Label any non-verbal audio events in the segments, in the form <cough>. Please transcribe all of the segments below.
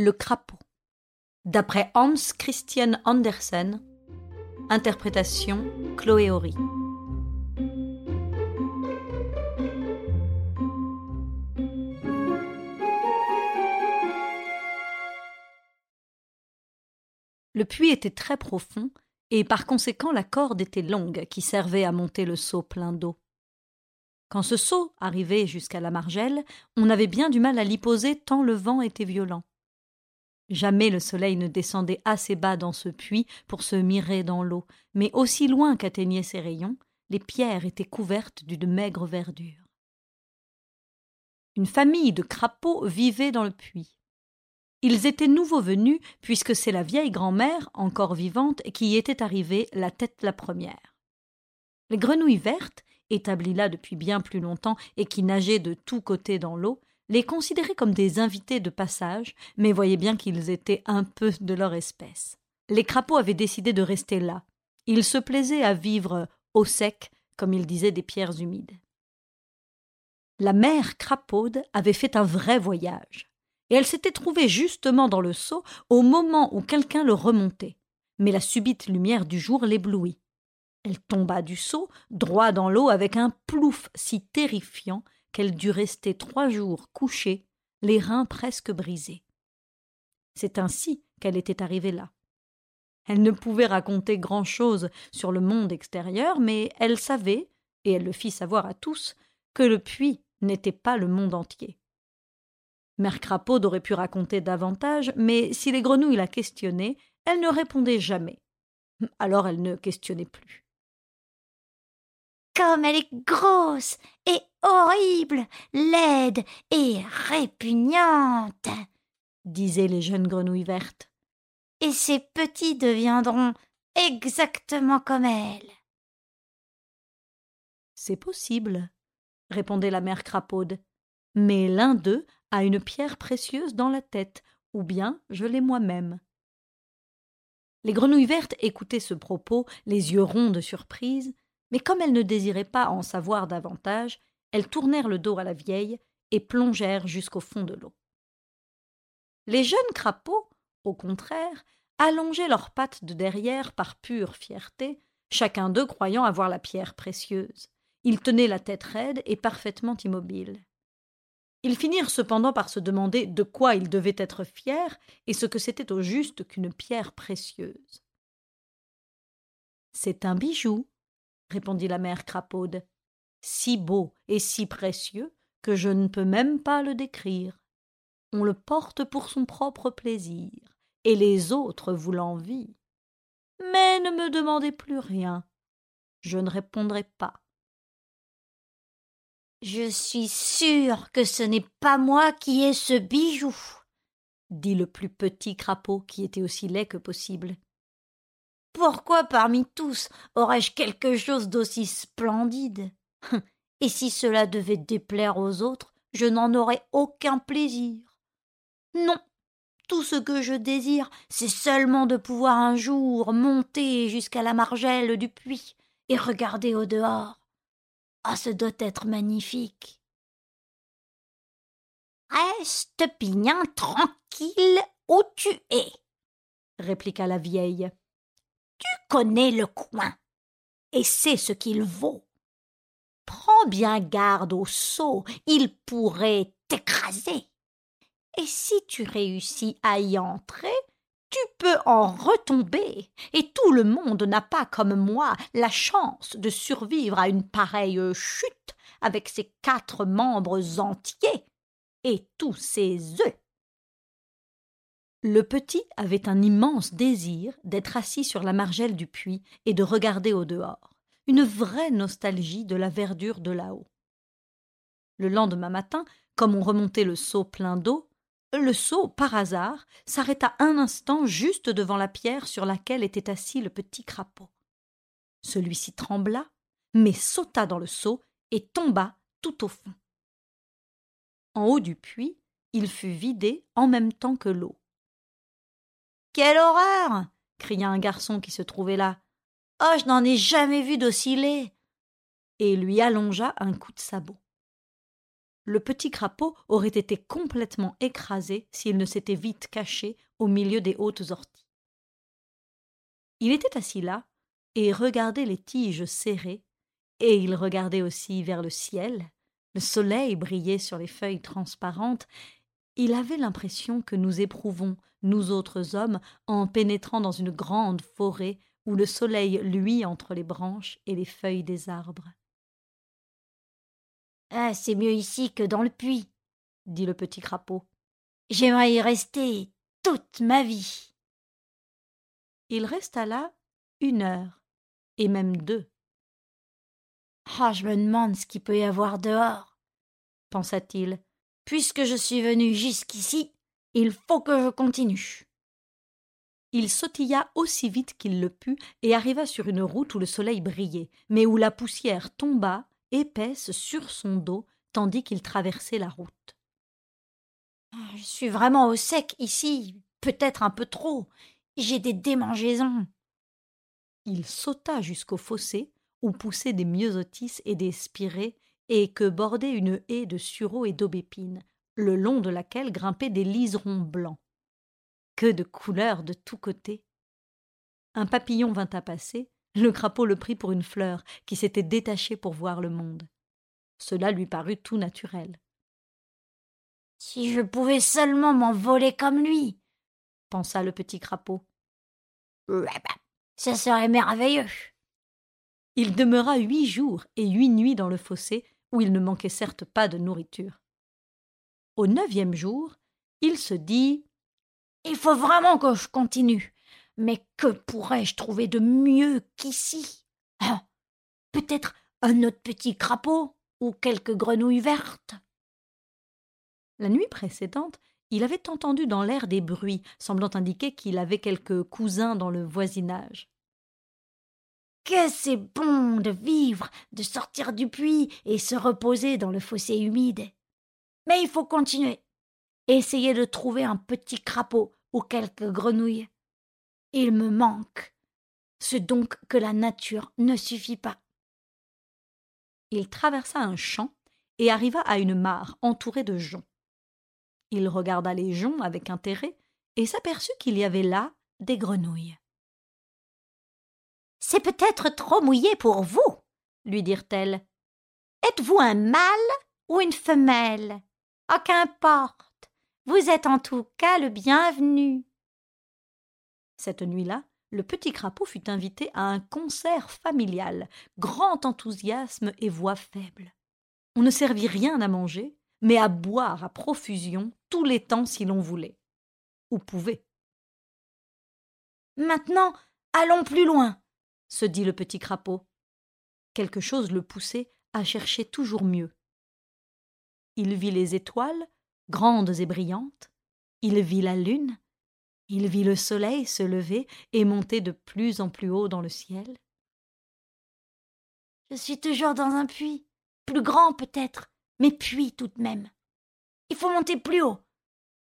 Le crapaud. D'après Hans Christian Andersen. Interprétation Chloé Horry. Le puits était très profond, et par conséquent la corde était longue qui servait à monter le seau plein d'eau. Quand ce seau arrivait jusqu'à la margelle, on avait bien du mal à l'y poser tant le vent était violent. Jamais le soleil ne descendait assez bas dans ce puits pour se mirer dans l'eau, mais aussi loin qu'atteignaient ses rayons, les pierres étaient couvertes d'une maigre verdure. Une famille de crapauds vivait dans le puits. Ils étaient nouveaux venus, puisque c'est la vieille grand-mère, encore vivante, qui y était arrivée la tête la première. Les grenouilles vertes, établies là depuis bien plus longtemps et qui nageaient de tous côtés dans l'eau, les considéraient comme des invités de passage, mais voyaient bien qu'ils étaient un peu de leur espèce. Les crapauds avaient décidé de rester là. Ils se plaisaient à vivre au sec, comme ils disaient des pierres humides. La mère crapaude avait fait un vrai voyage, et elle s'était trouvée justement dans le seau au moment où quelqu'un le remontait. Mais la subite lumière du jour l'éblouit. Elle tomba du seau, droit dans l'eau, avec un plouf si terrifiant qu'elle dut rester trois jours couchée, les reins presque brisés. C'est ainsi qu'elle était arrivée là. Elle ne pouvait raconter grand-chose sur le monde extérieur, mais elle savait, et elle le fit savoir à tous, que le puits n'était pas le monde entier. Mère Crapaud aurait pu raconter davantage, mais si les grenouilles la questionnaient, elle ne répondait jamais. Alors elle ne questionnait plus comme elle est grosse et horrible, laide et répugnante, disaient les jeunes grenouilles vertes. Et ces petits deviendront exactement comme elle. C'est possible, répondait la mère crapaude. Mais l'un d'eux a une pierre précieuse dans la tête, ou bien je l'ai moi-même. Les grenouilles vertes écoutaient ce propos, les yeux ronds de surprise, mais comme elles ne désiraient pas en savoir davantage, elles tournèrent le dos à la vieille et plongèrent jusqu'au fond de l'eau. Les jeunes crapauds, au contraire, allongeaient leurs pattes de derrière par pure fierté, chacun d'eux croyant avoir la pierre précieuse. Ils tenaient la tête raide et parfaitement immobiles. Ils finirent cependant par se demander de quoi ils devaient être fiers et ce que c'était au juste qu'une pierre précieuse. C'est un bijou, répondit la mère crapaude, si beau et si précieux que je ne peux même pas le décrire. On le porte pour son propre plaisir, et les autres vous l'envient. Mais ne me demandez plus rien. Je ne répondrai pas. Je suis sûr que ce n'est pas moi qui ai ce bijou, dit le plus petit crapaud qui était aussi laid que possible. Pourquoi parmi tous aurais-je quelque chose d'aussi splendide? <laughs> Et si cela devait déplaire aux autres, je n'en aurais aucun plaisir. Non, tout ce que je désire, c'est seulement de pouvoir un jour monter jusqu'à la margelle du puits et regarder au dehors. Ah, ce doit être magnifique. Reste bien tranquille où tu es, répliqua la vieille. Tu connais le coin et sais ce qu'il vaut. Prends bien garde au seau, il pourrait t'écraser. Et si tu réussis à y entrer, tu peux en retomber, et tout le monde n'a pas comme moi la chance de survivre à une pareille chute avec ses quatre membres entiers et tous ses œufs. Le petit avait un immense désir d'être assis sur la margelle du puits et de regarder au dehors, une vraie nostalgie de la verdure de là-haut. Le lendemain matin, comme on remontait le seau plein d'eau, le seau, par hasard, s'arrêta un instant juste devant la pierre sur laquelle était assis le petit crapaud. Celui-ci trembla, mais sauta dans le seau et tomba tout au fond. En haut du puits, il fut vidé en même temps que l'eau. Quelle horreur cria un garçon qui se trouvait là. Oh, je n'en ai jamais vu d'aussi laid et lui allongea un coup de sabot. le petit crapaud aurait été complètement écrasé s'il ne s'était vite caché au milieu des hautes orties. Il était assis là et regardait les tiges serrées, et il regardait aussi vers le ciel. Le soleil brillait sur les feuilles transparentes. Il avait l'impression que nous éprouvons, nous autres hommes, en pénétrant dans une grande forêt où le soleil luit entre les branches et les feuilles des arbres. Ah, c'est mieux ici que dans le puits, dit le petit crapaud. J'aimerais y rester toute ma vie. Il resta là une heure, et même deux. Ah, je me demande ce qu'il peut y avoir dehors, pensa-t-il. Puisque je suis venu jusqu'ici, il faut que je continue. Il sautilla aussi vite qu'il le put et arriva sur une route où le soleil brillait, mais où la poussière tomba, épaisse, sur son dos, tandis qu'il traversait la route. Ah, je suis vraiment au sec ici, peut-être un peu trop. J'ai des démangeaisons. Il sauta jusqu'au fossé où poussaient des myosotis et des spirées et que bordait une haie de sureaux et d'aubépines, le long de laquelle grimpaient des liserons blancs. Que de couleurs de tous côtés. Un papillon vint à passer, le crapaud le prit pour une fleur qui s'était détachée pour voir le monde. Cela lui parut tout naturel. Si je pouvais seulement m'envoler comme lui, pensa le petit crapaud. Ça serait merveilleux. Il demeura huit jours et huit nuits dans le fossé, où il ne manquait certes pas de nourriture. Au neuvième jour, il se dit Il faut vraiment que je continue. Mais que pourrais-je trouver de mieux qu'ici? Ah, Peut-être un autre petit crapaud ou quelques grenouilles vertes. La nuit précédente, il avait entendu dans l'air des bruits, semblant indiquer qu'il avait quelques cousins dans le voisinage. Que c'est bon de vivre, de sortir du puits et se reposer dans le fossé humide. Mais il faut continuer. Essayer de trouver un petit crapaud ou quelques grenouilles. Il me manque. C'est donc que la nature ne suffit pas. Il traversa un champ et arriva à une mare entourée de joncs. Il regarda les joncs avec intérêt et s'aperçut qu'il y avait là des grenouilles. C'est peut-être trop mouillé pour vous, lui dirent-elles. Êtes-vous un mâle ou une femelle? Ah, qu'importe. Vous êtes en tout cas le bienvenu. Cette nuit-là, le petit crapaud fut invité à un concert familial, grand enthousiasme et voix faible. On ne servit rien à manger, mais à boire à profusion tous les temps si l'on voulait. Ou pouvait? Maintenant, allons plus loin, se dit le petit crapaud. Quelque chose le poussait à chercher toujours mieux. Il vit les étoiles, grandes et brillantes, il vit la lune, il vit le soleil se lever et monter de plus en plus haut dans le ciel. Je suis toujours dans un puits, plus grand peut-être, mais puits tout de même. Il faut monter plus haut.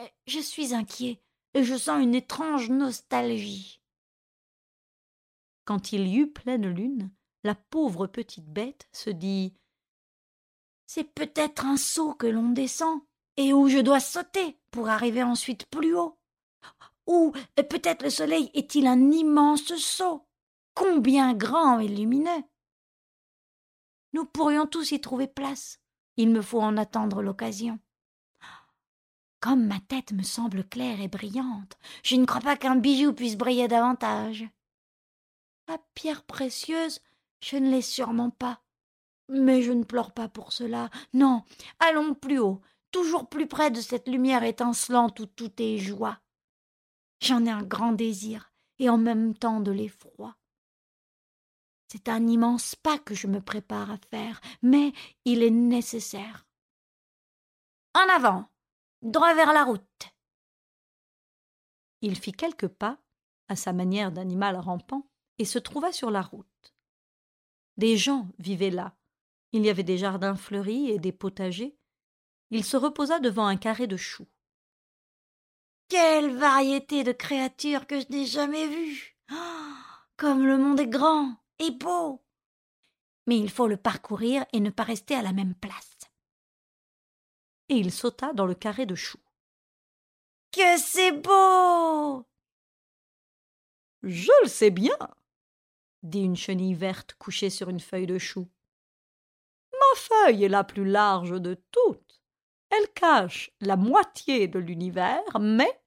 Euh, je suis inquiet et je sens une étrange nostalgie. Quand il y eut pleine lune, la pauvre petite bête se dit C'est peut-être un saut que l'on descend, et où je dois sauter pour arriver ensuite plus haut. Ou peut-être le soleil est-il un immense saut, combien grand et lumineux. Nous pourrions tous y trouver place. Il me faut en attendre l'occasion. Comme ma tête me semble claire et brillante, je ne crois pas qu'un bijou puisse briller davantage. La pierre précieuse, je ne l'ai sûrement pas. Mais je ne pleure pas pour cela. Non, allons plus haut, toujours plus près de cette lumière étincelante où tout est joie. J'en ai un grand désir et en même temps de l'effroi. C'est un immense pas que je me prépare à faire, mais il est nécessaire. En avant, droit vers la route. Il fit quelques pas, à sa manière d'animal rampant, et se trouva sur la route. Des gens vivaient là. Il y avait des jardins fleuris et des potagers. Il se reposa devant un carré de choux. Quelle variété de créatures que je n'ai jamais vues. Oh, comme le monde est grand et beau. Mais il faut le parcourir et ne pas rester à la même place. et il sauta dans le carré de choux. Que c'est beau Je le sais bien, dit une chenille verte couchée sur une feuille de chou. Ma feuille est la plus large de toutes. Elle cache la moitié de l'univers, mais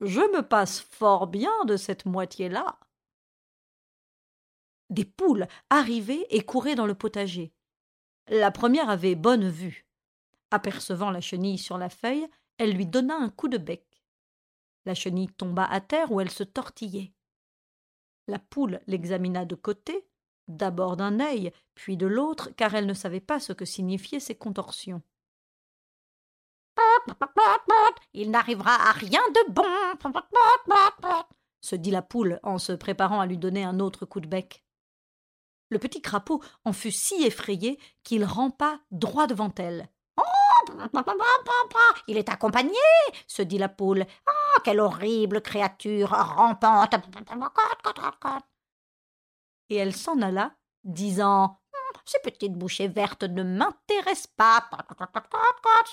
je me passe fort bien de cette moitié-là. Des poules arrivaient et couraient dans le potager. La première avait bonne vue. Apercevant la chenille sur la feuille, elle lui donna un coup de bec. La chenille tomba à terre où elle se tortillait. La poule l'examina de côté, d'abord d'un œil, puis de l'autre, car elle ne savait pas ce que signifiaient ces contorsions. Il n'arrivera à rien de bon, se dit la poule en se préparant à lui donner un autre coup de bec. Le petit crapaud en fut si effrayé qu'il rampa droit devant elle. Il est accompagné, se dit la poule. Ah, quelle horrible créature rampante. Et elle s'en alla, disant Ces petites bouchées vertes ne m'intéressent pas.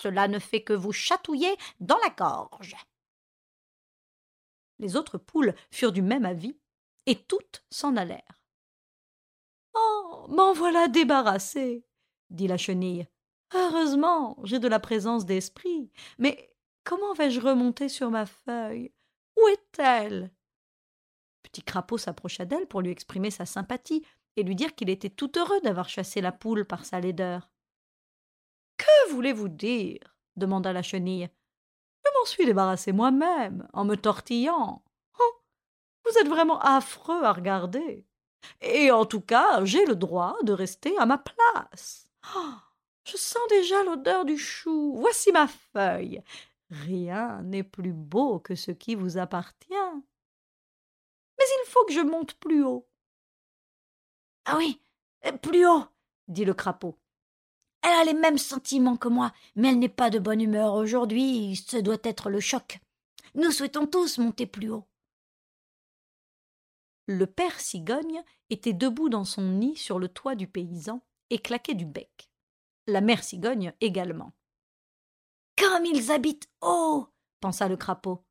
Cela ne fait que vous chatouiller dans la gorge. Les autres poules furent du même avis, et toutes s'en allèrent. Oh. M'en voilà débarrassée, dit la chenille. Heureusement, j'ai de la présence d'esprit. Mais comment vais-je remonter sur ma feuille? Où est-elle? Petit crapaud s'approcha d'elle pour lui exprimer sa sympathie et lui dire qu'il était tout heureux d'avoir chassé la poule par sa laideur. Que voulez-vous dire demanda la chenille. Je m'en suis débarrassé moi-même, en me tortillant. Oh, vous êtes vraiment affreux à regarder. Et en tout cas, j'ai le droit de rester à ma place. Oh, je sens déjà l'odeur du chou. Voici ma feuille. Rien n'est plus beau que ce qui vous appartient. Mais il faut que je monte plus haut. Ah oui, euh, plus haut, dit le crapaud. Elle a les mêmes sentiments que moi, mais elle n'est pas de bonne humeur aujourd'hui, ce doit être le choc. Nous souhaitons tous monter plus haut. Le père cigogne était debout dans son nid sur le toit du paysan et claquait du bec. La mère cigogne également. Comme ils habitent haut pensa le crapaud.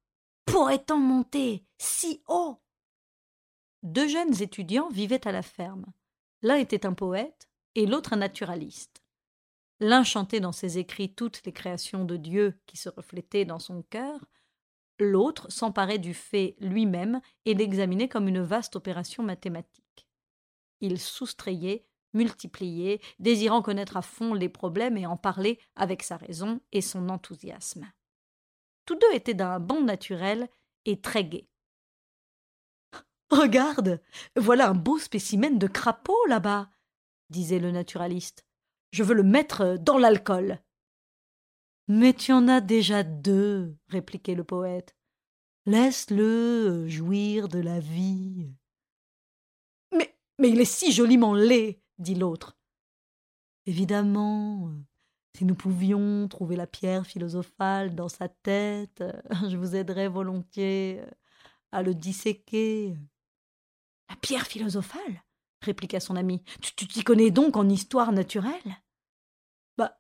Pourrait-on monter si haut? Deux jeunes étudiants vivaient à la ferme. L'un était un poète et l'autre un naturaliste. L'un chantait dans ses écrits toutes les créations de Dieu qui se reflétaient dans son cœur, L'autre s'emparait du fait lui-même et l'examinait comme une vaste opération mathématique. Il soustrayait, multipliait, désirant connaître à fond les problèmes et en parler avec sa raison et son enthousiasme. Tous deux étaient d'un bon naturel et très gais. Regarde, voilà un beau spécimen de crapaud là-bas, disait le naturaliste. Je veux le mettre dans l'alcool. Mais tu en as déjà deux, répliquait le poète. Laisse-le jouir de la vie. Mais, mais il est si joliment laid, dit l'autre. Évidemment, si nous pouvions trouver la pierre philosophale dans sa tête, <laughs> je vous aiderais volontiers à le disséquer. La pierre philosophale? répliqua son ami. Tu t'y connais donc en histoire naturelle? Bah,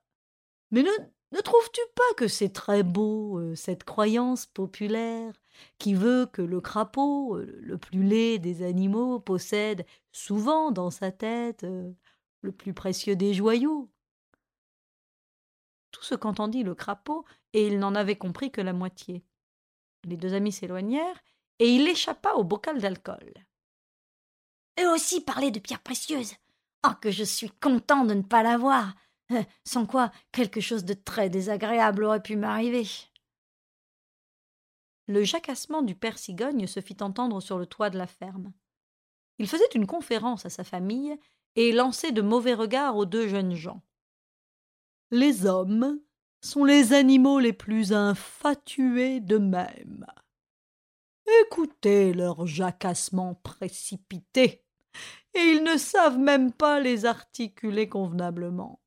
mais ne, ne trouves-tu pas que c'est très beau, euh, cette croyance populaire qui veut que le crapaud, euh, le plus laid des animaux, possède souvent dans sa tête euh, le plus précieux des joyaux? Tout ce qu'entendit le crapaud, et il n'en avait compris que la moitié. Les deux amis s'éloignèrent, et il échappa au bocal d'alcool. Eux aussi parlaient de pierres précieuses. Oh, que je suis content de ne pas l'avoir sans quoi quelque chose de très désagréable aurait pu m'arriver. Le jacassement du père cigogne se fit entendre sur le toit de la ferme. Il faisait une conférence à sa famille et lançait de mauvais regards aux deux jeunes gens. Les hommes sont les animaux les plus infatués d'eux-mêmes. Écoutez leurs jacassements précipités, et ils ne savent même pas les articuler convenablement.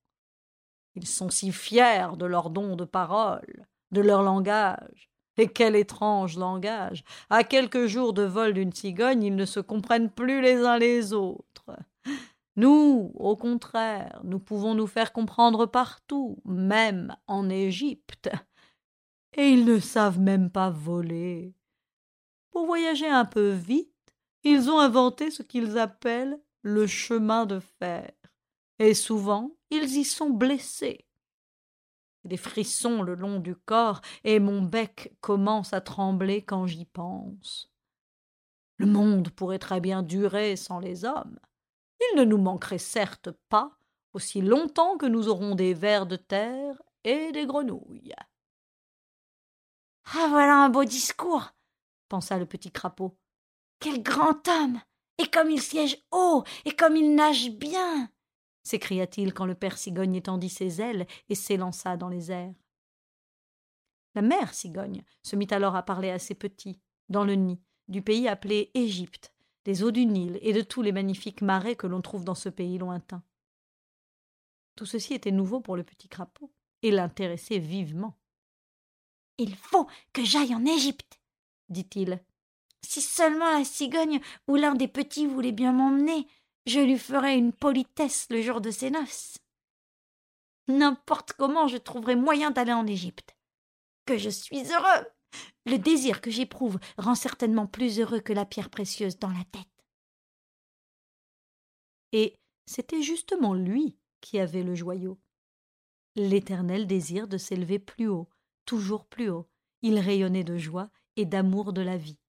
Ils sont si fiers de leur don de parole, de leur langage. Et quel étrange langage. À quelques jours de vol d'une cigogne, ils ne se comprennent plus les uns les autres. Nous, au contraire, nous pouvons nous faire comprendre partout, même en Égypte. Et ils ne savent même pas voler. Pour voyager un peu vite, ils ont inventé ce qu'ils appellent le chemin de fer. Et souvent, ils y sont blessés. Des frissons le long du corps, et mon bec commence à trembler quand j'y pense. Le monde pourrait très bien durer sans les hommes. Il ne nous manquerait certes pas aussi longtemps que nous aurons des vers de terre et des grenouilles. Ah voilà un beau discours, pensa le petit crapaud. Quel grand homme. Et comme il siège haut, et comme il nage bien. S'écria-t-il quand le père cigogne étendit ses ailes et s'élança dans les airs. La mère cigogne se mit alors à parler à ses petits, dans le nid, du pays appelé Égypte, des eaux du Nil et de tous les magnifiques marais que l'on trouve dans ce pays lointain. Tout ceci était nouveau pour le petit crapaud et l'intéressait vivement. Il faut que j'aille en Égypte, dit-il. Si seulement la cigogne ou l'un des petits voulait bien m'emmener, je lui ferais une politesse le jour de ses noces. N'importe comment je trouverai moyen d'aller en Égypte. Que je suis heureux. Le désir que j'éprouve rend certainement plus heureux que la pierre précieuse dans la tête. Et c'était justement lui qui avait le joyau. L'éternel désir de s'élever plus haut, toujours plus haut. Il rayonnait de joie et d'amour de la vie.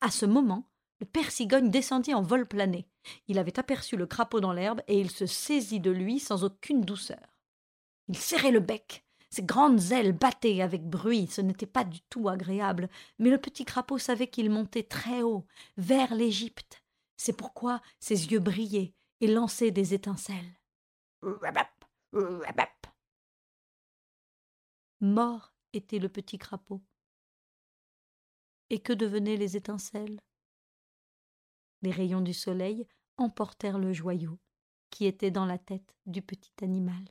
À ce moment, le père descendit en vol plané. Il avait aperçu le crapaud dans l'herbe et il se saisit de lui sans aucune douceur. Il serrait le bec, ses grandes ailes battaient avec bruit, ce n'était pas du tout agréable, mais le petit crapaud savait qu'il montait très haut, vers l'Égypte. C'est pourquoi ses yeux brillaient et lançaient des étincelles. Mort était le petit crapaud. Et que devenaient les étincelles? Les rayons du soleil emportèrent le joyau qui était dans la tête du petit animal.